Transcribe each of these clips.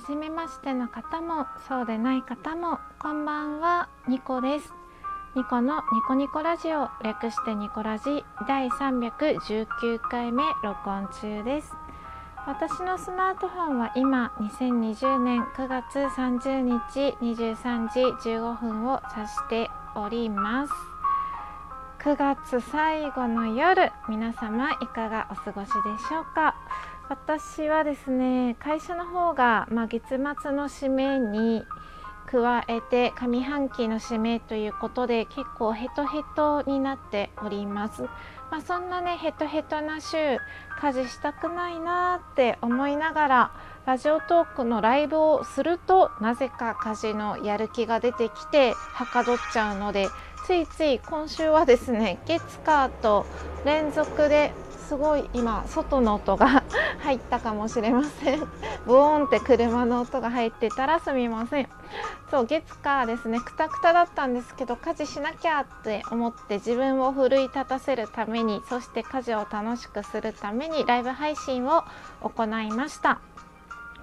初めましての方もそうでない方もこんばんは。ニコです。ニコのニコニコラジオ。略してニコラジ。第319回目。録音中です。私のスマートフォンは今2020年9月30日23時15分を指しております。9月最後の夜皆様いかがお過ごしでしょうか？私はですね会社の方が、まあ、月末の締めに加えて上半期の締めということで結構ヘトヘトになっております。まあ、そんなねヘトヘトな週家事したくないなって思いながらラジオトークのライブをするとなぜか家事のやる気が出てきてはかどっちゃうのでついつい今週はですね月火と連続ですごい今外の音が入ったかもしれません。ブーンって車の音が入ってたらすみません。そう月火ですね。くたくただったんですけど家事しなきゃって思って自分を奮い立たせるためにそして家事を楽しくするためにライブ配信を行いました。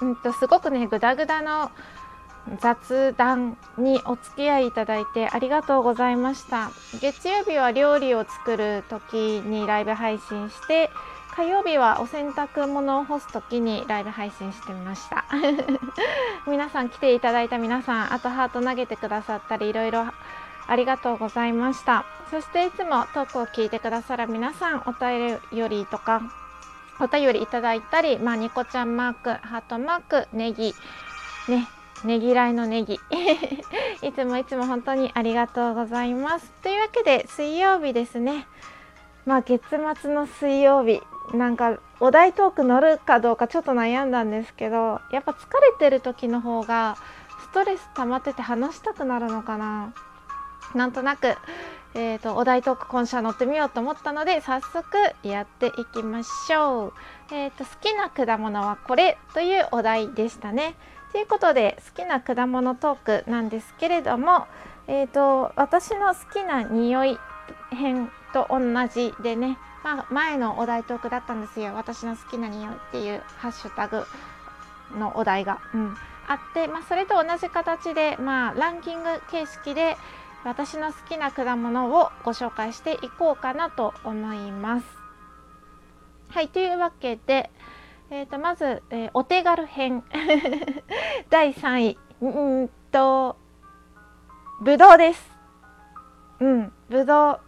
うんとすごくねグダグダの雑談にお付き合いいただいてありがとうございました。月曜日は料理を作る時にライブ配信して火曜日はお洗濯物を干す時にライブ配信してみました。皆さん来ていただいた皆さんあとハート投げてくださったりいろいろありがとうございました。そしていつもトークを聞いてくださる皆さんお便りとかお便りいただいたり、まあ、ニコちゃんマークハートマークネギねねぎらいのネギ いつもいつも本当にありがとうございます。というわけで水曜日ですね。まあ月末の水曜日。なんかお題トーク乗るかどうかちょっと悩んだんですけどやっぱ疲れてる時の方がストレス溜まってて話したくなるのかな。なんとなく、えーと、お題トーク今週は乗ってみようと思ったので早速やっていきましょう、えーと好きな果物はこれというお題でしたね。ということで好きな果物トークなんですけれども、えーと、私の好きな匂い編と同じでね、まあ、前のお題トークだったんですよ。私の好きな匂いっていうハッシュタグのお題が、うん、あって、まあ、それと同じ形で、まあ、ランキング形式で私の好きな果物をご紹介していこうかなと思います。はいというわけで、えー、とまず、えー、お手軽編。第3位。うんとぶどうです。うんぶどう。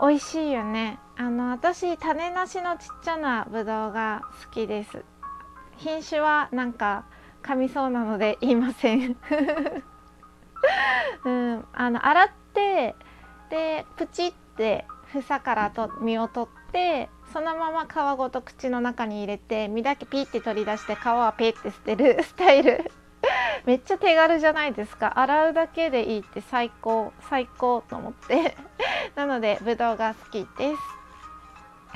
美味しいよね。あの私種なしのちっちゃなぶどうが好きです。品種はなんか噛みそうなので言いません。うんあの洗ってでプチって房からと実を取ってそのまま皮ごと口の中に入れて身だけピーって取り出して皮はペって捨てる スタイル。めっちゃ手軽じゃないですか。洗うだけでいいって最高最高と思って。なのでぶどうが好きです。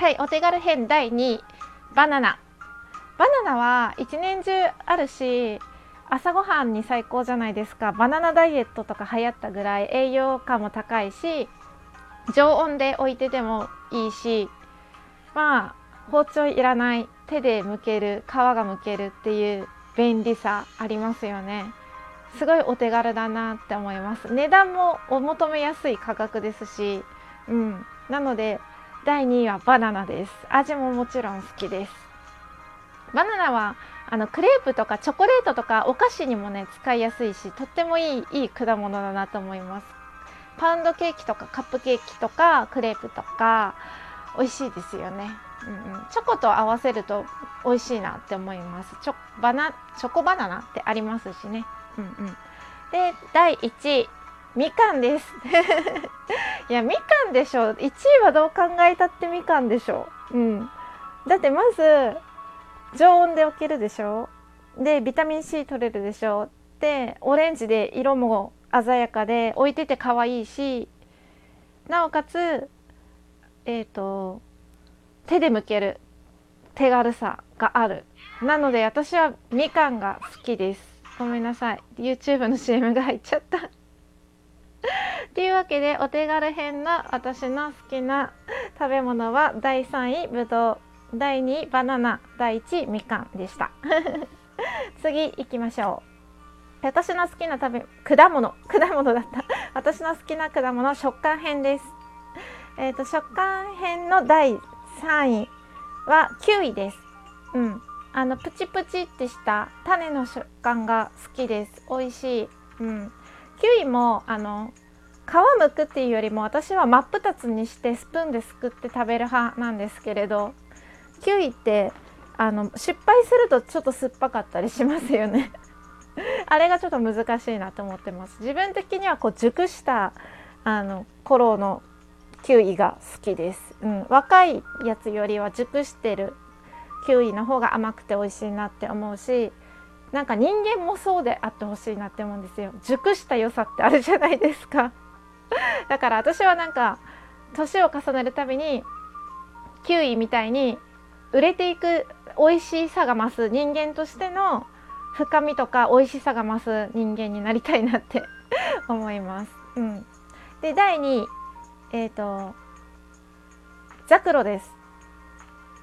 はいお手軽編第2位。バナナ。バナナは一年中あるし朝ごはんに最高じゃないですか。バナナダイエットとか流行ったぐらい栄養価も高いし常温で置いててもいいしまあ包丁いらない手で剥ける皮が剥けるっていう便利さありますよね。すごいお手軽だなって思います。値段もお求めやすい価格ですし。うん。なので第2位はバナナです。味ももちろん好きです。バナナはあのクレープとかチョコレートとかお菓子にもね使いやすいしとってもいいいい果物だなと思います。パウンドケーキとかカップケーキとかクレープとか美味しいですよね、うんうん、チョコと合わせると美味しいなって思います。チョバナチョコバナナってありますしね、うんうん、で第1位みかんです。いやみかんでしょ1位はどう考えたってみかんでしょう。うん、だってまず常温で置けるでしょでビタミン C 取れるでしょでオレンジで色も鮮やかで置いてて可愛いしなおかつえっ、ー、と手で剥ける手軽さがある。なので私はみかんが好きです。ごめんなさい。YouTube の CM が入っちゃった。というわけでお手軽編の私の好きな食べ物は第3位ぶどう。第2位バナナ。第1位みかんでした。次行きましょう。私の好きな食べ果物。果物だった。私の好きな果物食感編です。えっ、ー、と食感編の第3位はキウイです。うん。あのプチプチってした種の食感が好きです。美味しい。うん。キウイもあの皮むくっていうよりも私は真っ二つにしてスプーンですくって食べる派なんですけれどキウイってあの失敗するとちょっと酸っぱかったりしますよね。あれがちょっと難しいなと思ってます。自分的にはこう熟したあの頃のキウイが好きです、うん、若いやつよりは熟してるキウイの方が甘くて美味しいなって思うしなんか人間もそうであってほしいなって思うんですよ。熟した良さってあるじゃないですか。だから私はなんか年を重ねるたびにキウイみたいに売れていく美味しさが増す人間としての深みとか美味しさが増す人間になりたいなって 思います。うん、で第2位えっ、ー、とザクロです。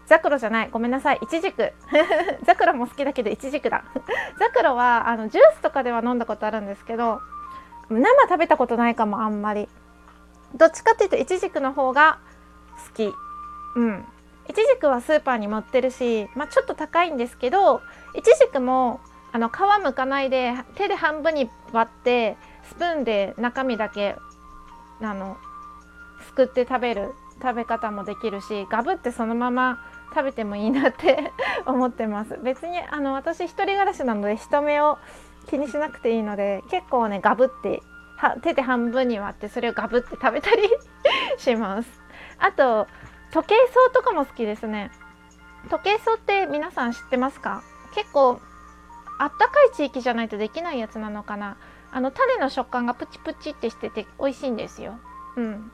ザクロじゃない。ごめんなさい。イチジク。ザクロも好きだけどイチジクだ。ザクロはあのジュースとかでは飲んだことあるんですけど生食べたことないかもあんまり。どっちかっていうとイチジクの方が好き。うん。イチジクはスーパーに持ってるし、まあ、ちょっと高いんですけどイチジクもあの皮むかないで手で半分に割ってスプーンで中身だけあのすくって食べる食べ方もできるしガブってそのまま食べてもいいなって 思ってます。別にあの私一人暮らしなので人目を気にしなくていいので結構ねガブって手で半分に割ってそれをガブって食べたり します。あと時計草とかも好きですね。時計草って皆さん知ってますか？結構あったかい地域じゃないとできないやつなのかな。あの種の食感がプチプチってしてて美味しいんですよ。うん。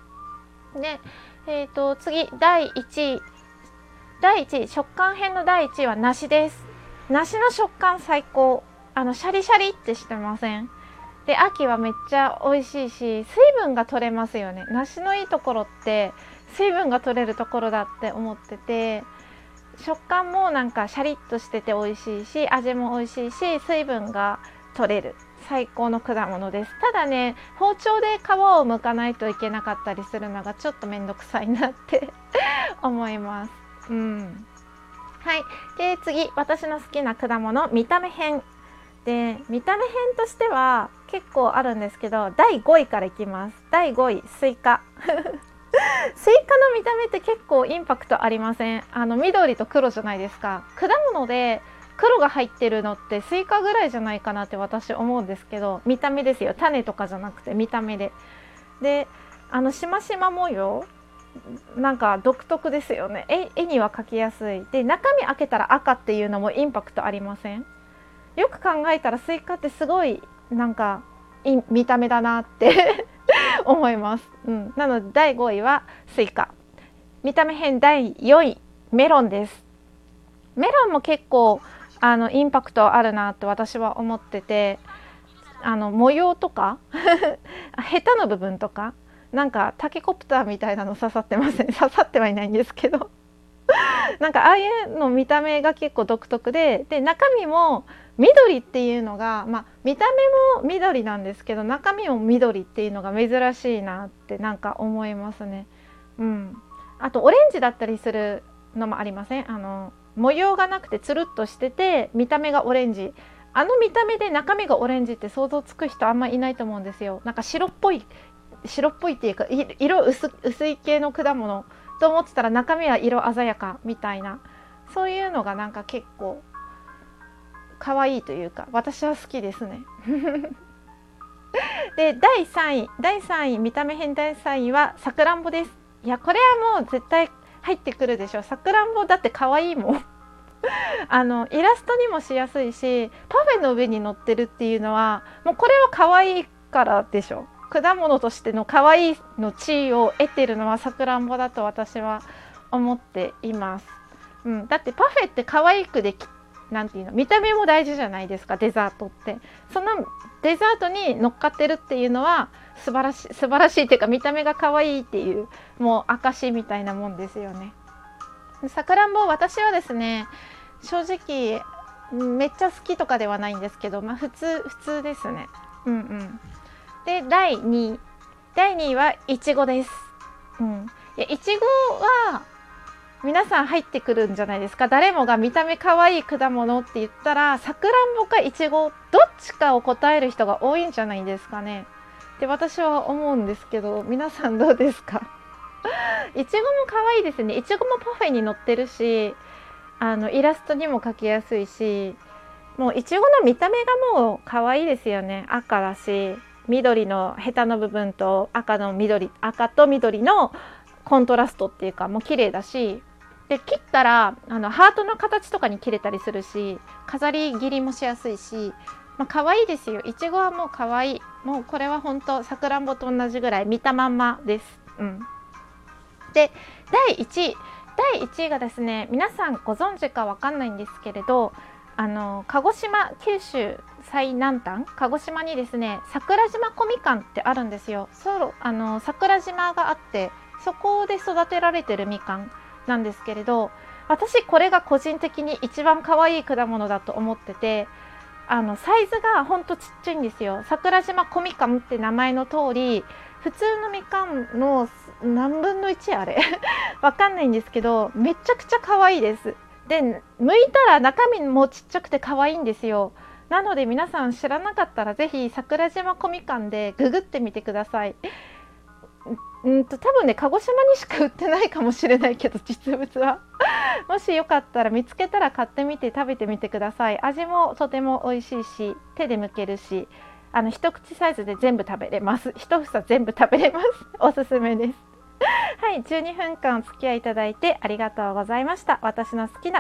でえっ、ー、と次第1位第1位食感編の第1位は梨です。梨の食感最高。あのシャリシャリってしてません。で秋はめっちゃ美味しいし水分が取れますよね。梨のいいところって水分が取れるところだって思ってて食感もなんかシャリッとしてて美味しいし味も美味しいし水分が取れる。最高の果物です。ただね包丁で皮を剥かないといけなかったりするのがちょっと面倒くさいなって 思います。うん。はい。で次。私の好きな果物。見た目編。で見た目編としては結構あるんですけど第5位からいきます。第5位。スイカ。スイカの見た目って結構インパクトありません？あの緑と黒じゃないですか。果物で黒が入ってるのってスイカぐらいじゃないかなって私思うんですけど見た目ですよ。種とかじゃなくて見た目で。であのしましま模様なんか独特ですよね。絵には描きやすい。で中身開けたら赤っていうのもインパクトありません？よく考えたらスイカってすごいなんか見た目だなって 思います、うん、なので第5位はスイカ。見た目編第4位メロンです。メロンも結構あのインパクトあるなと私は思っててあの模様とかヘタの部分とかなんかタケコプターみたいなの刺さってません？刺さってはいないんですけど。なんかああいうの見た目が結構独特でで中身も緑っていうのが、まあ、見た目も緑なんですけど中身も緑っていうのが珍しいなってなんか思いますね。うん、あとオレンジだったりするのもありません？あの模様がなくてつるっとしてて見た目がオレンジ。あの見た目で中身がオレンジって想像つく人あんまいないと思うんですよ。なんか白っぽい白っぽいっていうか色薄薄い系の果物。と思ってたら中身は色鮮やかみたいな。そういうのがなんか結構可愛いというか私は好きですね。で第3位第3位見た目編第3位はさくらんぼです。いやこれはもう絶対入ってくるでしょ。さくらんぼだって可愛いもん。あのイラストにもしやすいしパフェの上に乗ってるっていうのはもうこれは可愛いからでしょ。果物としての可愛いの地位を得てるのはさくらんぼだと私は思っています、うん、だってパフェって可愛くできなんていうの見た目も大事じゃないですかデザートって。そのデザートに乗っかってるっていうのは素晴らしい素晴らしいっていうか見た目が可愛いっていうもう証みたいなもんですよね。さくらんぼ私はですね正直めっちゃ好きとかではないんですけどまあ普通普通ですね。うんうん。で第2位第2位はいちごです。うん。いやいちごは皆さん入ってくるんじゃないですか。誰もが見た目可愛い果物って言ったらさくらんぼかいちごどっちかを答える人が多いんじゃないですかね。って私は思うんですけど皆さんどうですか？いちごも可愛いですね。いちごもパフェに乗ってるしあのイラストにも描きやすいしもういちごの見た目がもう可愛いですよね。赤だし緑のヘタの部分と赤の緑赤と緑のコントラストっていうかもう綺麗だしで切ったらあのハートの形とかに切れたりするし飾り切りもしやすいし、まあ可愛いですよ。いちごはもう可愛い。もうこれは本当さくらんぼと同じぐらい見たまんまです。うん、で第1位。第1位がですね皆さんご存知かわかんないんですけれどあの鹿児島九州最南端。鹿児島にですね桜島小みかんってあるんですよ。そうあの桜島があってそこで育てられてるみかんなんですけれど私これが個人的に一番可愛い果物だと思っててあのサイズがほんとちっちゃいんですよ。桜島小みかんって名前の通り普通のみかんの何分の1あれ？わかんないんですけどめちゃくちゃ可愛いです。で剥いたら中身もちっちゃくて可愛いんですよ。なので皆さん知らなかったら是非桜島小みかんでググってみてください。うんと多分ね鹿児島にしか売ってないかもしれないけど実物は。もしよかったら見つけたら買ってみて食べてみてください。味もとても美味しいし手で剥けるしあの一口サイズで全部食べれます。一房全部食べれます。おすすめです。はい12分間お付き合いいただいてありがとうございました。私の好きな